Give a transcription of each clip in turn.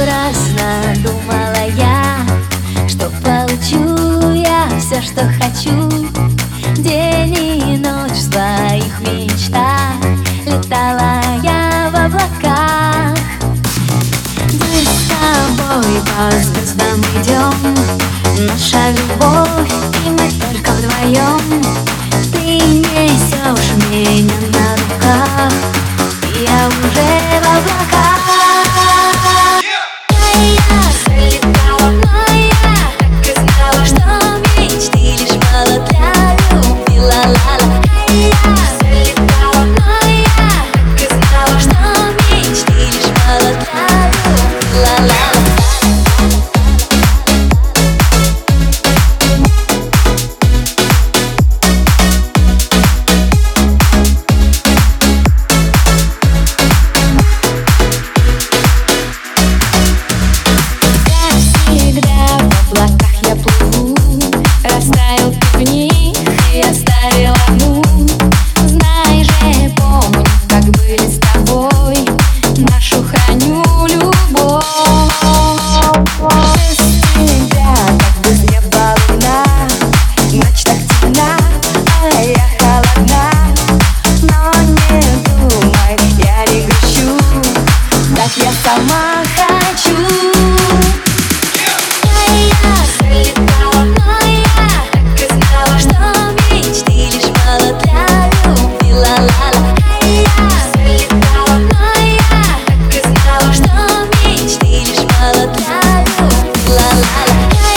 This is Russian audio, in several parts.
Напрасно думала я, что получу я все, что хочу. День и ночь в своих мечтах Летала я в облаках. Мы с тобой по звездам идем Наша любовь, и мы только вдвоем Ты несешь меня на руках Я уже в облаках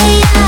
say